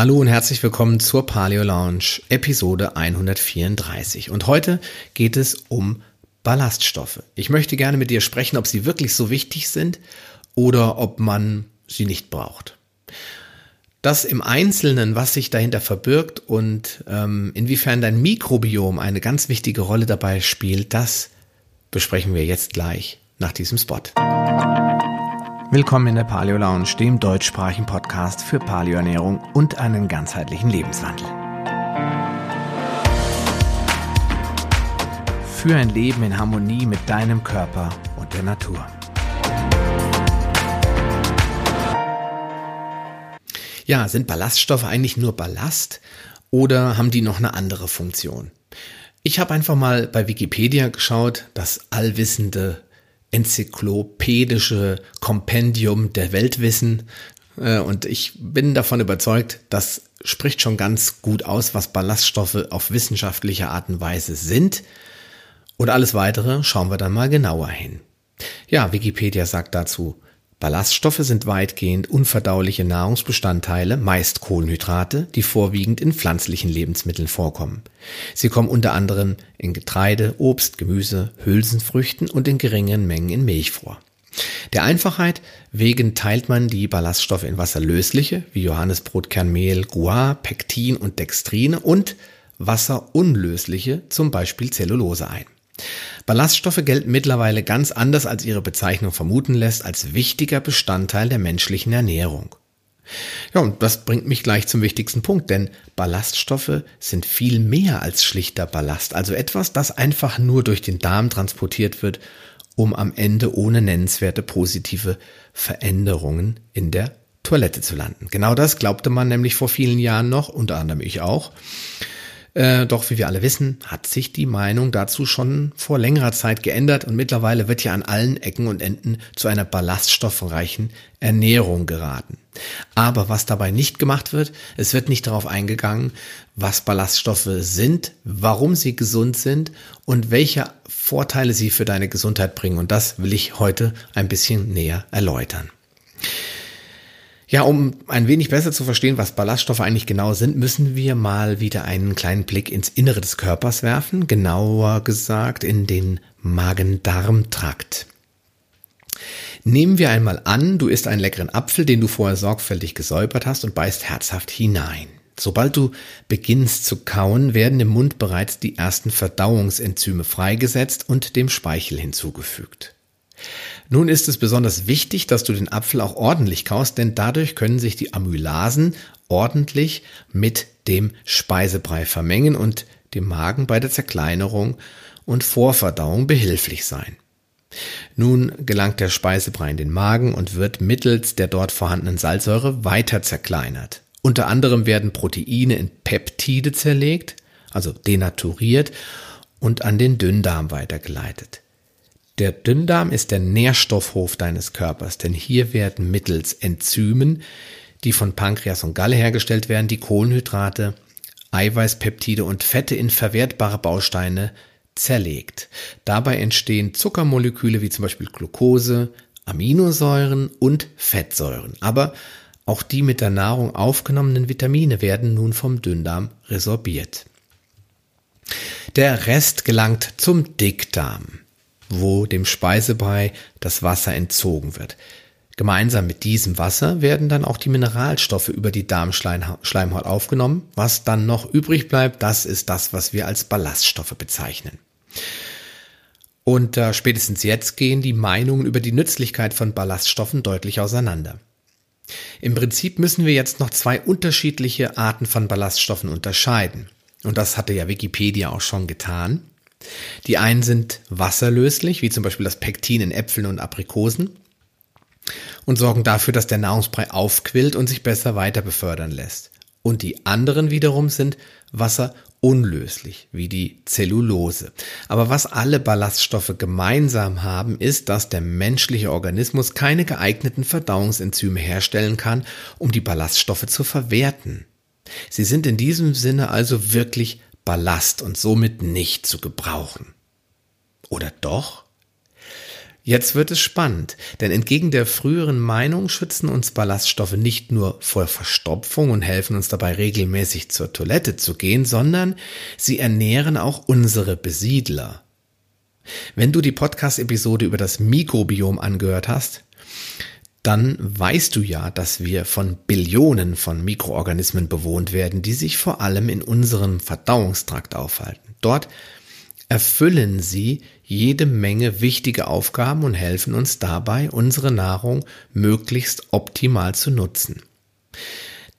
Hallo und herzlich willkommen zur Paleo Lounge, Episode 134. Und heute geht es um Ballaststoffe. Ich möchte gerne mit dir sprechen, ob sie wirklich so wichtig sind oder ob man sie nicht braucht. Das im Einzelnen, was sich dahinter verbirgt und ähm, inwiefern dein Mikrobiom eine ganz wichtige Rolle dabei spielt, das besprechen wir jetzt gleich nach diesem Spot. Willkommen in der Paleo Lounge, dem deutschsprachigen Podcast für Paleoernährung und einen ganzheitlichen Lebenswandel. Für ein Leben in Harmonie mit deinem Körper und der Natur. Ja, sind Ballaststoffe eigentlich nur Ballast oder haben die noch eine andere Funktion? Ich habe einfach mal bei Wikipedia geschaut, das allwissende enzyklopädische Kompendium der Weltwissen. Äh, und ich bin davon überzeugt, das spricht schon ganz gut aus, was Ballaststoffe auf wissenschaftliche Art und Weise sind. Und alles weitere schauen wir dann mal genauer hin. Ja, Wikipedia sagt dazu, Ballaststoffe sind weitgehend unverdauliche Nahrungsbestandteile, meist Kohlenhydrate, die vorwiegend in pflanzlichen Lebensmitteln vorkommen. Sie kommen unter anderem in Getreide, Obst, Gemüse, Hülsenfrüchten und in geringen Mengen in Milch vor. Der Einfachheit wegen teilt man die Ballaststoffe in wasserlösliche, wie Johannesbrotkernmehl, Guar, Pektin und Dextrine und wasserunlösliche, zum Beispiel Zellulose ein. Ballaststoffe gelten mittlerweile ganz anders, als ihre Bezeichnung vermuten lässt, als wichtiger Bestandteil der menschlichen Ernährung. Ja, und das bringt mich gleich zum wichtigsten Punkt, denn Ballaststoffe sind viel mehr als schlichter Ballast, also etwas, das einfach nur durch den Darm transportiert wird, um am Ende ohne nennenswerte positive Veränderungen in der Toilette zu landen. Genau das glaubte man nämlich vor vielen Jahren noch, unter anderem ich auch. Äh, doch wie wir alle wissen, hat sich die Meinung dazu schon vor längerer Zeit geändert und mittlerweile wird ja an allen Ecken und Enden zu einer ballaststoffreichen Ernährung geraten. Aber was dabei nicht gemacht wird, es wird nicht darauf eingegangen, was Ballaststoffe sind, warum sie gesund sind und welche Vorteile sie für deine Gesundheit bringen. Und das will ich heute ein bisschen näher erläutern. Ja, um ein wenig besser zu verstehen, was Ballaststoffe eigentlich genau sind, müssen wir mal wieder einen kleinen Blick ins Innere des Körpers werfen, genauer gesagt in den Magen-Darm-Trakt. Nehmen wir einmal an, du isst einen leckeren Apfel, den du vorher sorgfältig gesäubert hast und beißt herzhaft hinein. Sobald du beginnst zu kauen, werden im Mund bereits die ersten Verdauungsenzyme freigesetzt und dem Speichel hinzugefügt. Nun ist es besonders wichtig, dass du den Apfel auch ordentlich kaust, denn dadurch können sich die Amylasen ordentlich mit dem Speisebrei vermengen und dem Magen bei der Zerkleinerung und Vorverdauung behilflich sein. Nun gelangt der Speisebrei in den Magen und wird mittels der dort vorhandenen Salzsäure weiter zerkleinert. Unter anderem werden Proteine in Peptide zerlegt, also denaturiert und an den Dünndarm weitergeleitet. Der Dünndarm ist der Nährstoffhof deines Körpers, denn hier werden mittels Enzymen, die von Pankreas und Galle hergestellt werden, die Kohlenhydrate, Eiweißpeptide und Fette in verwertbare Bausteine zerlegt. Dabei entstehen Zuckermoleküle wie zum Beispiel Glucose, Aminosäuren und Fettsäuren. Aber auch die mit der Nahrung aufgenommenen Vitamine werden nun vom Dünndarm resorbiert. Der Rest gelangt zum Dickdarm wo dem Speisebrei das Wasser entzogen wird. Gemeinsam mit diesem Wasser werden dann auch die Mineralstoffe über die Darmschleimhaut aufgenommen. Was dann noch übrig bleibt, das ist das, was wir als Ballaststoffe bezeichnen. Und äh, spätestens jetzt gehen die Meinungen über die Nützlichkeit von Ballaststoffen deutlich auseinander. Im Prinzip müssen wir jetzt noch zwei unterschiedliche Arten von Ballaststoffen unterscheiden. Und das hatte ja Wikipedia auch schon getan. Die einen sind wasserlöslich, wie zum Beispiel das Pektin in Äpfeln und Aprikosen, und sorgen dafür, dass der Nahrungsbrei aufquillt und sich besser weiter befördern lässt. Und die anderen wiederum sind wasserunlöslich, wie die Zellulose. Aber was alle Ballaststoffe gemeinsam haben, ist, dass der menschliche Organismus keine geeigneten Verdauungsenzyme herstellen kann, um die Ballaststoffe zu verwerten. Sie sind in diesem Sinne also wirklich Ballast und somit nicht zu gebrauchen. Oder doch? Jetzt wird es spannend, denn entgegen der früheren Meinung schützen uns Ballaststoffe nicht nur vor Verstopfung und helfen uns dabei regelmäßig zur Toilette zu gehen, sondern sie ernähren auch unsere Besiedler. Wenn du die Podcast-Episode über das Mikrobiom angehört hast, dann weißt du ja, dass wir von Billionen von Mikroorganismen bewohnt werden, die sich vor allem in unserem Verdauungstrakt aufhalten. Dort erfüllen sie jede Menge wichtige Aufgaben und helfen uns dabei, unsere Nahrung möglichst optimal zu nutzen.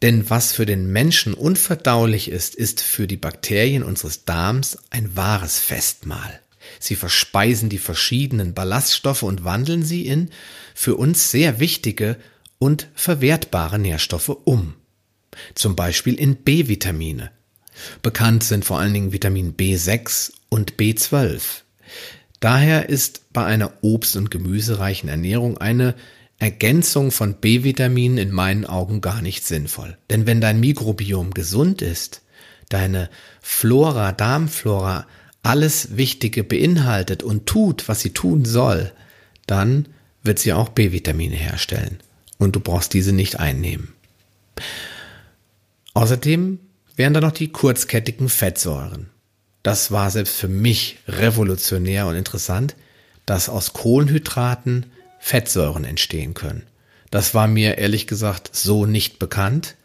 Denn was für den Menschen unverdaulich ist, ist für die Bakterien unseres Darms ein wahres Festmahl. Sie verspeisen die verschiedenen Ballaststoffe und wandeln sie in für uns sehr wichtige und verwertbare Nährstoffe um. Zum Beispiel in B-Vitamine. Bekannt sind vor allen Dingen Vitamin B6 und B12. Daher ist bei einer obst- und gemüsereichen Ernährung eine Ergänzung von B-Vitaminen in meinen Augen gar nicht sinnvoll. Denn wenn dein Mikrobiom gesund ist, deine Flora, Darmflora alles Wichtige beinhaltet und tut, was sie tun soll, dann wird sie auch B-Vitamine herstellen und du brauchst diese nicht einnehmen. Außerdem wären da noch die kurzkettigen Fettsäuren. Das war selbst für mich revolutionär und interessant, dass aus Kohlenhydraten Fettsäuren entstehen können. Das war mir ehrlich gesagt so nicht bekannt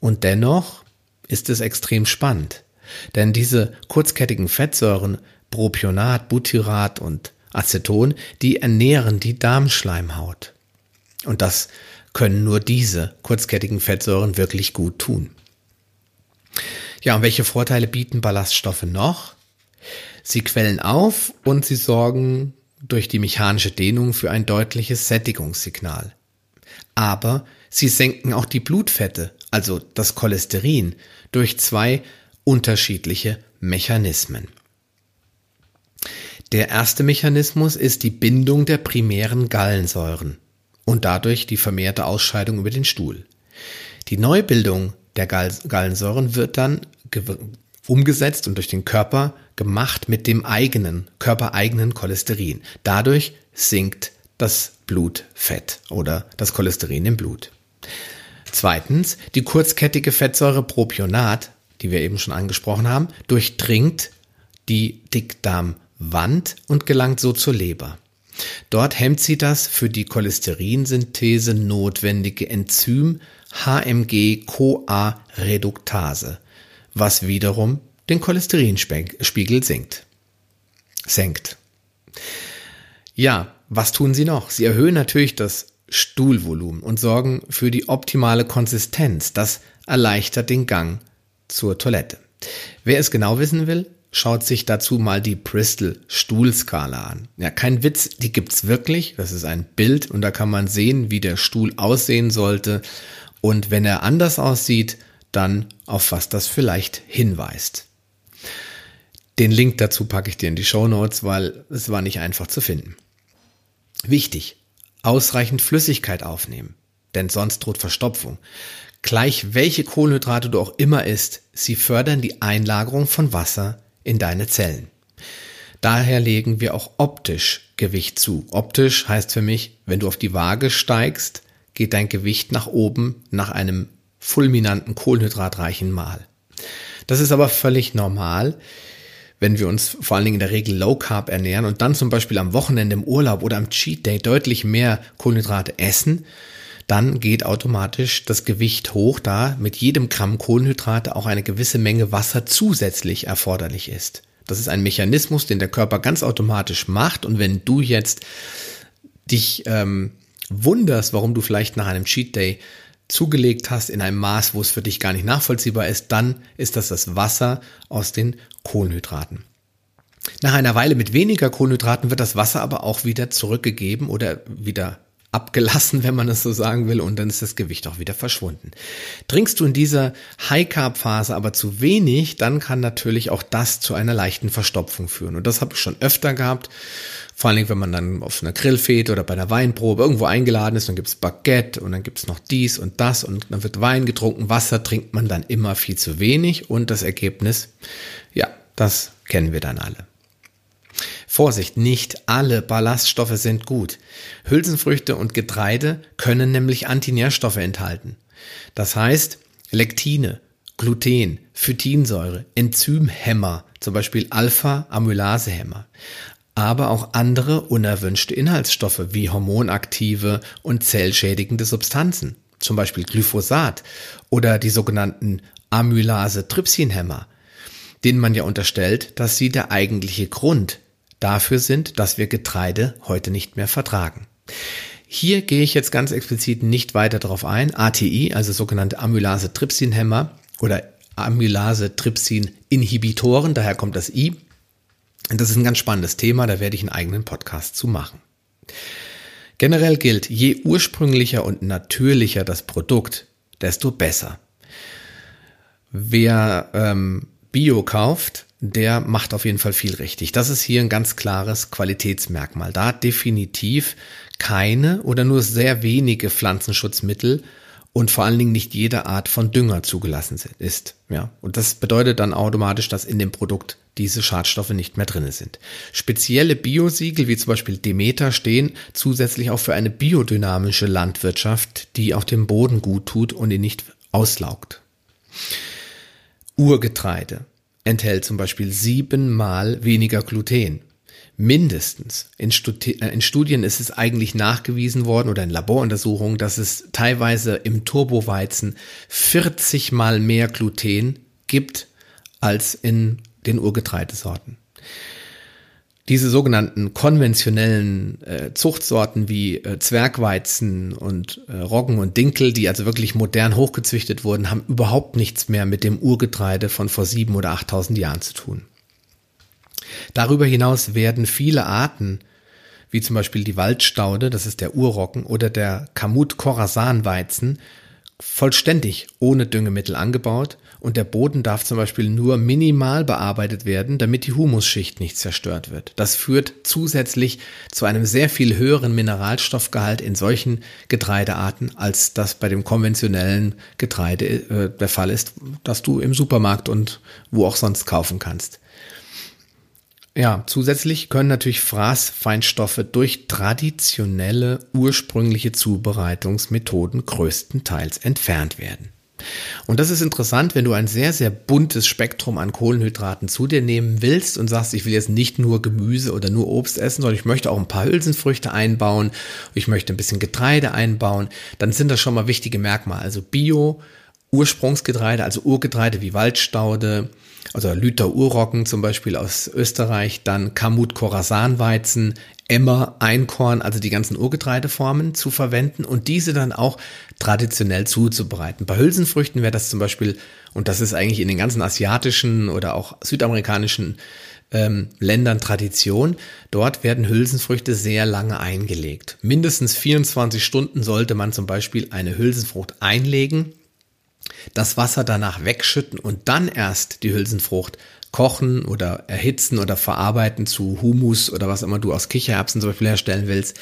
und dennoch ist es extrem spannend. Denn diese kurzkettigen Fettsäuren, Propionat, Butyrat und Aceton, die ernähren die Darmschleimhaut. Und das können nur diese kurzkettigen Fettsäuren wirklich gut tun. Ja, und welche Vorteile bieten Ballaststoffe noch? Sie quellen auf und sie sorgen durch die mechanische Dehnung für ein deutliches Sättigungssignal. Aber sie senken auch die Blutfette, also das Cholesterin, durch zwei unterschiedliche Mechanismen. Der erste Mechanismus ist die Bindung der primären Gallensäuren und dadurch die vermehrte Ausscheidung über den Stuhl. Die Neubildung der Gallensäuren wird dann umgesetzt und durch den Körper gemacht mit dem eigenen, körpereigenen Cholesterin. Dadurch sinkt das Blutfett oder das Cholesterin im Blut. Zweitens, die kurzkettige Fettsäure Propionat die wir eben schon angesprochen haben, durchdringt die Dickdarmwand und gelangt so zur Leber. Dort hemmt sie das für die Cholesterinsynthese notwendige Enzym HMG-CoA-Reduktase, was wiederum den Cholesterinspiegel sinkt. Senkt. Ja, was tun sie noch? Sie erhöhen natürlich das Stuhlvolumen und sorgen für die optimale Konsistenz. Das erleichtert den Gang zur Toilette. Wer es genau wissen will, schaut sich dazu mal die Bristol Stuhlskala an. Ja, kein Witz, die gibt's wirklich. Das ist ein Bild und da kann man sehen, wie der Stuhl aussehen sollte. Und wenn er anders aussieht, dann auf was das vielleicht hinweist. Den Link dazu packe ich dir in die Show Notes, weil es war nicht einfach zu finden. Wichtig, ausreichend Flüssigkeit aufnehmen, denn sonst droht Verstopfung. Gleich welche Kohlenhydrate du auch immer isst, sie fördern die Einlagerung von Wasser in deine Zellen. Daher legen wir auch optisch Gewicht zu. Optisch heißt für mich, wenn du auf die Waage steigst, geht dein Gewicht nach oben nach einem fulminanten kohlenhydratreichen Mahl. Das ist aber völlig normal, wenn wir uns vor allen Dingen in der Regel Low Carb ernähren und dann zum Beispiel am Wochenende im Urlaub oder am Cheat Day deutlich mehr Kohlenhydrate essen, dann geht automatisch das Gewicht hoch, da mit jedem Gramm Kohlenhydrate auch eine gewisse Menge Wasser zusätzlich erforderlich ist. Das ist ein Mechanismus, den der Körper ganz automatisch macht. Und wenn du jetzt dich ähm, wunderst, warum du vielleicht nach einem Cheat Day zugelegt hast in einem Maß, wo es für dich gar nicht nachvollziehbar ist, dann ist das das Wasser aus den Kohlenhydraten. Nach einer Weile mit weniger Kohlenhydraten wird das Wasser aber auch wieder zurückgegeben oder wieder abgelassen, wenn man es so sagen will, und dann ist das Gewicht auch wieder verschwunden. Trinkst du in dieser High-Carb-Phase aber zu wenig, dann kann natürlich auch das zu einer leichten Verstopfung führen. Und das habe ich schon öfter gehabt. Vor allen Dingen, wenn man dann auf einer Grillfete oder bei einer Weinprobe irgendwo eingeladen ist, dann gibt's Baguette und dann gibt's noch dies und das und dann wird Wein getrunken, Wasser trinkt man dann immer viel zu wenig und das Ergebnis, ja, das kennen wir dann alle. Vorsicht, nicht alle Ballaststoffe sind gut. Hülsenfrüchte und Getreide können nämlich Antinährstoffe enthalten. Das heißt, Lektine, Gluten, Phytinsäure, Enzymhämmer, zum Beispiel Alpha-Amylasehämmer, aber auch andere unerwünschte Inhaltsstoffe wie hormonaktive und zellschädigende Substanzen, zum Beispiel Glyphosat oder die sogenannten Amylase-Trypsinhämmer, denen man ja unterstellt, dass sie der eigentliche Grund dafür sind, dass wir Getreide heute nicht mehr vertragen. Hier gehe ich jetzt ganz explizit nicht weiter darauf ein. ATI, also sogenannte Amylase-Trypsin-Hämmer oder Amylase-Trypsin-Inhibitoren, daher kommt das I. Das ist ein ganz spannendes Thema, da werde ich einen eigenen Podcast zu machen. Generell gilt, je ursprünglicher und natürlicher das Produkt, desto besser. Wer ähm, Bio kauft, der macht auf jeden Fall viel richtig. Das ist hier ein ganz klares Qualitätsmerkmal. Da definitiv keine oder nur sehr wenige Pflanzenschutzmittel und vor allen Dingen nicht jede Art von Dünger zugelassen ist. Ja, und das bedeutet dann automatisch, dass in dem Produkt diese Schadstoffe nicht mehr drin sind. Spezielle Biosiegel wie zum Beispiel Demeter stehen zusätzlich auch für eine biodynamische Landwirtschaft, die auch dem Boden gut tut und ihn nicht auslaugt. Urgetreide enthält zum Beispiel siebenmal weniger Gluten. Mindestens. In, Studi äh, in, Studien ist es eigentlich nachgewiesen worden oder in Laboruntersuchungen, dass es teilweise im Turboweizen 40 mal mehr Gluten gibt als in den Urgetreidesorten. Diese sogenannten konventionellen äh, Zuchtsorten wie äh, Zwergweizen und äh, Roggen und Dinkel, die also wirklich modern hochgezüchtet wurden, haben überhaupt nichts mehr mit dem Urgetreide von vor sieben oder achttausend Jahren zu tun. Darüber hinaus werden viele Arten, wie zum Beispiel die Waldstaude, das ist der Urrocken, oder der Kamut-Khorasan-Weizen, vollständig ohne Düngemittel angebaut und der Boden darf zum Beispiel nur minimal bearbeitet werden, damit die Humusschicht nicht zerstört wird. Das führt zusätzlich zu einem sehr viel höheren Mineralstoffgehalt in solchen Getreidearten, als das bei dem konventionellen Getreide äh, der Fall ist, das du im Supermarkt und wo auch sonst kaufen kannst. Ja, zusätzlich können natürlich Fraßfeinstoffe durch traditionelle ursprüngliche Zubereitungsmethoden größtenteils entfernt werden. Und das ist interessant, wenn du ein sehr, sehr buntes Spektrum an Kohlenhydraten zu dir nehmen willst und sagst, ich will jetzt nicht nur Gemüse oder nur Obst essen, sondern ich möchte auch ein paar Hülsenfrüchte einbauen, ich möchte ein bisschen Getreide einbauen, dann sind das schon mal wichtige Merkmale. Also Bio, Ursprungsgetreide, also Urgetreide wie Waldstaude, also Lüther Urrocken zum Beispiel aus Österreich, dann Kamut Khorasan Weizen, Emmer, Einkorn, also die ganzen Urgetreideformen zu verwenden und diese dann auch traditionell zuzubereiten. Bei Hülsenfrüchten wäre das zum Beispiel, und das ist eigentlich in den ganzen asiatischen oder auch südamerikanischen ähm, Ländern Tradition. Dort werden Hülsenfrüchte sehr lange eingelegt. Mindestens 24 Stunden sollte man zum Beispiel eine Hülsenfrucht einlegen das Wasser danach wegschütten und dann erst die Hülsenfrucht kochen oder erhitzen oder verarbeiten zu Humus oder was immer du aus Kichererbsen zum Beispiel herstellen willst.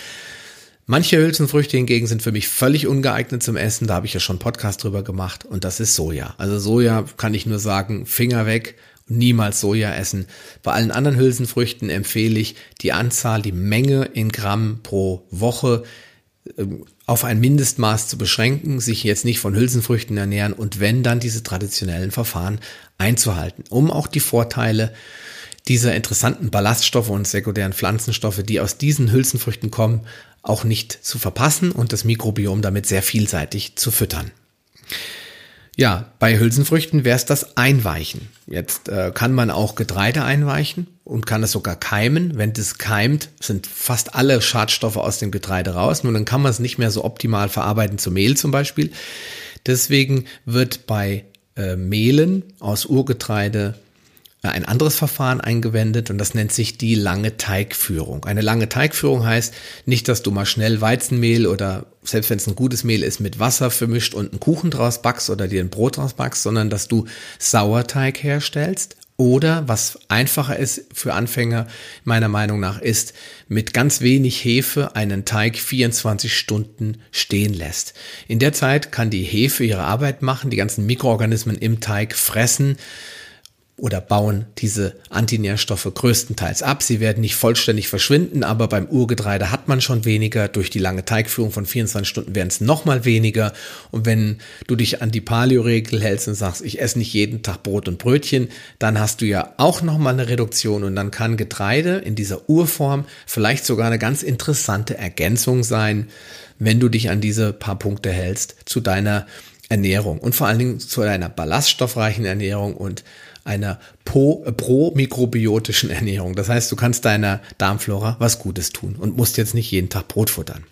Manche Hülsenfrüchte hingegen sind für mich völlig ungeeignet zum Essen. Da habe ich ja schon einen Podcast drüber gemacht und das ist Soja. Also Soja kann ich nur sagen, Finger weg, niemals Soja essen. Bei allen anderen Hülsenfrüchten empfehle ich die Anzahl, die Menge in Gramm pro Woche auf ein Mindestmaß zu beschränken, sich jetzt nicht von Hülsenfrüchten ernähren und wenn dann diese traditionellen Verfahren einzuhalten, um auch die Vorteile dieser interessanten Ballaststoffe und sekundären Pflanzenstoffe, die aus diesen Hülsenfrüchten kommen, auch nicht zu verpassen und das Mikrobiom damit sehr vielseitig zu füttern. Ja, bei Hülsenfrüchten wäre es das Einweichen. Jetzt äh, kann man auch Getreide einweichen und kann es sogar keimen. Wenn das keimt, sind fast alle Schadstoffe aus dem Getreide raus. Nur dann kann man es nicht mehr so optimal verarbeiten zu Mehl zum Beispiel. Deswegen wird bei äh, Mehlen aus Urgetreide ein anderes Verfahren eingewendet und das nennt sich die lange Teigführung. Eine lange Teigführung heißt nicht, dass du mal schnell Weizenmehl oder selbst wenn es ein gutes Mehl ist, mit Wasser vermischt und einen Kuchen draus backst oder dir ein Brot draus backst, sondern dass du Sauerteig herstellst oder was einfacher ist für Anfänger meiner Meinung nach ist, mit ganz wenig Hefe einen Teig 24 Stunden stehen lässt. In der Zeit kann die Hefe ihre Arbeit machen, die ganzen Mikroorganismen im Teig fressen, oder bauen diese Antinährstoffe größtenteils ab. Sie werden nicht vollständig verschwinden, aber beim Urgetreide hat man schon weniger. Durch die lange Teigführung von 24 Stunden werden es nochmal weniger. Und wenn du dich an die Paleo-Regel hältst und sagst, ich esse nicht jeden Tag Brot und Brötchen, dann hast du ja auch nochmal eine Reduktion und dann kann Getreide in dieser Urform vielleicht sogar eine ganz interessante Ergänzung sein, wenn du dich an diese paar Punkte hältst zu deiner Ernährung und vor allen Dingen zu deiner ballaststoffreichen Ernährung und einer pro-mikrobiotischen Ernährung. Das heißt, du kannst deiner Darmflora was Gutes tun und musst jetzt nicht jeden Tag Brot futtern.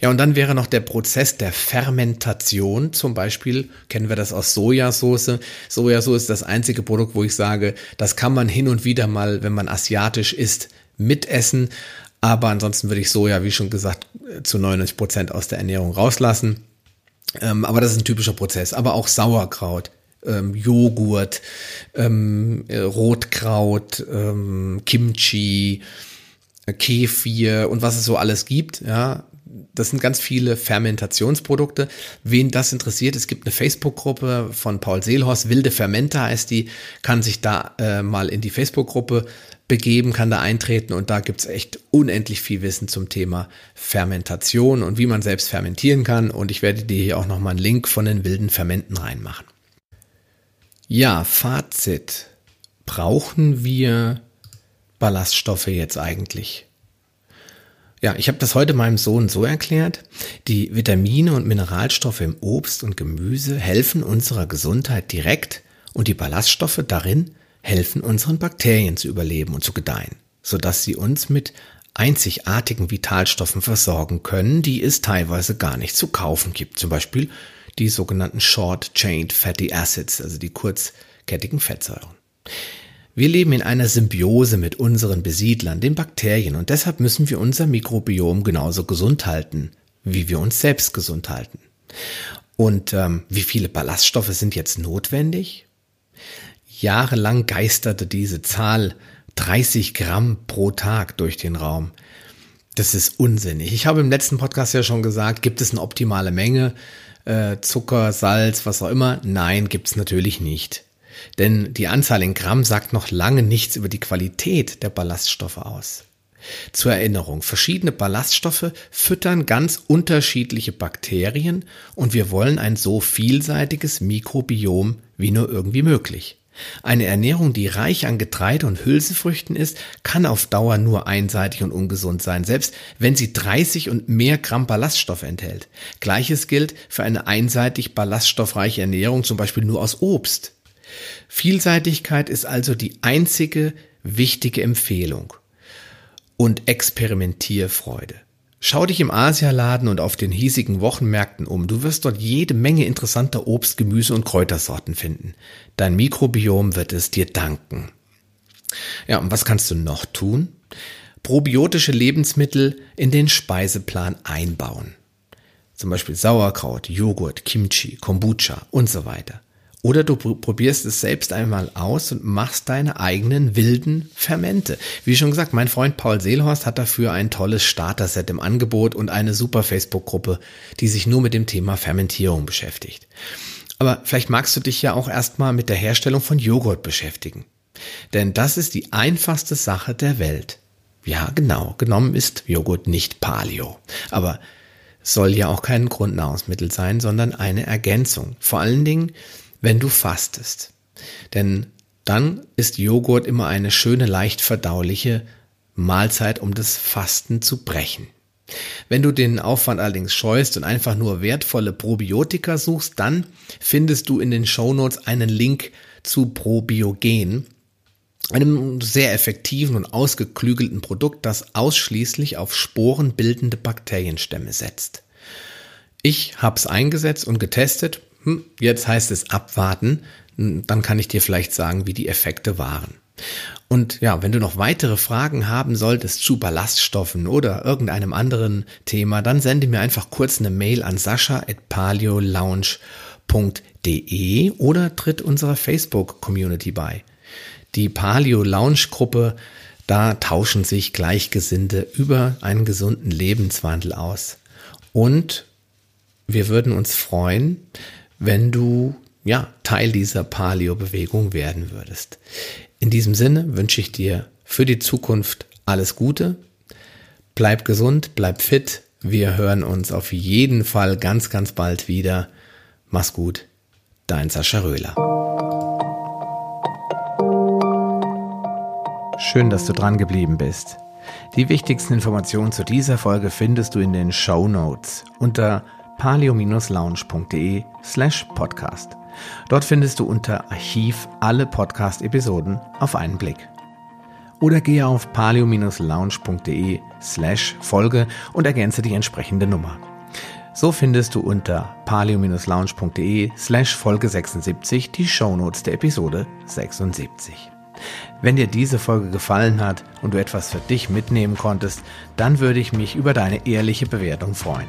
Ja, und dann wäre noch der Prozess der Fermentation. Zum Beispiel kennen wir das aus Sojasauce. Sojasauce ist das einzige Produkt, wo ich sage, das kann man hin und wieder mal, wenn man asiatisch isst, mitessen. Aber ansonsten würde ich Soja, wie schon gesagt, zu 99 Prozent aus der Ernährung rauslassen. Ähm, aber das ist ein typischer Prozess. Aber auch Sauerkraut, ähm, Joghurt, ähm, äh, Rotkraut, ähm, Kimchi, äh, Kefir und was es so alles gibt, ja. Das sind ganz viele Fermentationsprodukte. Wen das interessiert, es gibt eine Facebook-Gruppe von Paul Seelhorst, Wilde Fermenter heißt die, kann sich da äh, mal in die Facebook-Gruppe begeben, kann da eintreten und da gibt's echt unendlich viel Wissen zum Thema Fermentation und wie man selbst fermentieren kann. Und ich werde dir hier auch nochmal einen Link von den wilden Fermenten reinmachen. Ja, Fazit. Brauchen wir Ballaststoffe jetzt eigentlich? Ja, ich habe das heute meinem Sohn so erklärt. Die Vitamine und Mineralstoffe im Obst und Gemüse helfen unserer Gesundheit direkt und die Ballaststoffe darin helfen unseren Bakterien zu überleben und zu gedeihen, sodass sie uns mit einzigartigen Vitalstoffen versorgen können, die es teilweise gar nicht zu kaufen gibt. Zum Beispiel die sogenannten Short-Chained Fatty Acids, also die kurzkettigen Fettsäuren. Wir leben in einer Symbiose mit unseren Besiedlern, den Bakterien, und deshalb müssen wir unser Mikrobiom genauso gesund halten, wie wir uns selbst gesund halten. Und ähm, wie viele Ballaststoffe sind jetzt notwendig? Jahrelang geisterte diese Zahl 30 Gramm pro Tag durch den Raum. Das ist unsinnig. Ich habe im letzten Podcast ja schon gesagt, gibt es eine optimale Menge? Äh, Zucker, Salz, was auch immer? Nein, gibt's natürlich nicht. Denn die Anzahl in Gramm sagt noch lange nichts über die Qualität der Ballaststoffe aus. Zur Erinnerung, verschiedene Ballaststoffe füttern ganz unterschiedliche Bakterien und wir wollen ein so vielseitiges Mikrobiom wie nur irgendwie möglich. Eine Ernährung, die reich an Getreide und Hülsefrüchten ist, kann auf Dauer nur einseitig und ungesund sein, selbst wenn sie 30 und mehr Gramm Ballaststoffe enthält. Gleiches gilt für eine einseitig ballaststoffreiche Ernährung, zum Beispiel nur aus Obst. Vielseitigkeit ist also die einzige wichtige Empfehlung und Experimentierfreude. Schau dich im Asialaden und auf den hiesigen Wochenmärkten um. Du wirst dort jede Menge interessanter Obst, Gemüse und Kräutersorten finden. Dein Mikrobiom wird es dir danken. Ja, und was kannst du noch tun? Probiotische Lebensmittel in den Speiseplan einbauen. Zum Beispiel Sauerkraut, Joghurt, Kimchi, Kombucha und so weiter. Oder du probierst es selbst einmal aus und machst deine eigenen wilden Fermente. Wie schon gesagt, mein Freund Paul Seelhorst hat dafür ein tolles Starter-Set im Angebot und eine super Facebook-Gruppe, die sich nur mit dem Thema Fermentierung beschäftigt. Aber vielleicht magst du dich ja auch erstmal mit der Herstellung von Joghurt beschäftigen. Denn das ist die einfachste Sache der Welt. Ja, genau, genommen ist Joghurt nicht Paleo. Aber soll ja auch kein Grundnahrungsmittel sein, sondern eine Ergänzung. Vor allen Dingen wenn du fastest. Denn dann ist Joghurt immer eine schöne, leicht verdauliche Mahlzeit, um das Fasten zu brechen. Wenn du den Aufwand allerdings scheust und einfach nur wertvolle Probiotika suchst, dann findest du in den Shownotes einen Link zu Probiogen, einem sehr effektiven und ausgeklügelten Produkt, das ausschließlich auf sporenbildende Bakterienstämme setzt. Ich habe es eingesetzt und getestet hm, jetzt heißt es abwarten, hm, dann kann ich dir vielleicht sagen, wie die Effekte waren. Und ja, wenn du noch weitere Fragen haben solltest zu Ballaststoffen oder irgendeinem anderen Thema, dann sende mir einfach kurz eine Mail an sascha.paleolounge.de oder tritt unserer Facebook-Community bei. Die Paleo Lounge Gruppe, da tauschen sich Gleichgesinnte über einen gesunden Lebenswandel aus. Und wir würden uns freuen, wenn du ja, Teil dieser Paleo-Bewegung werden würdest. In diesem Sinne wünsche ich dir für die Zukunft alles Gute. Bleib gesund, bleib fit. Wir hören uns auf jeden Fall ganz, ganz bald wieder. Mach's gut. Dein Sascha Röhler. Schön, dass du dran geblieben bist. Die wichtigsten Informationen zu dieser Folge findest du in den Show Notes unter palio-lounge.de slash podcast. Dort findest du unter Archiv alle Podcast-Episoden auf einen Blick. Oder gehe auf palio-lounge.de slash Folge und ergänze die entsprechende Nummer. So findest du unter palio-lounge.de slash Folge 76 die Shownotes der Episode 76. Wenn dir diese Folge gefallen hat und du etwas für dich mitnehmen konntest, dann würde ich mich über deine ehrliche Bewertung freuen.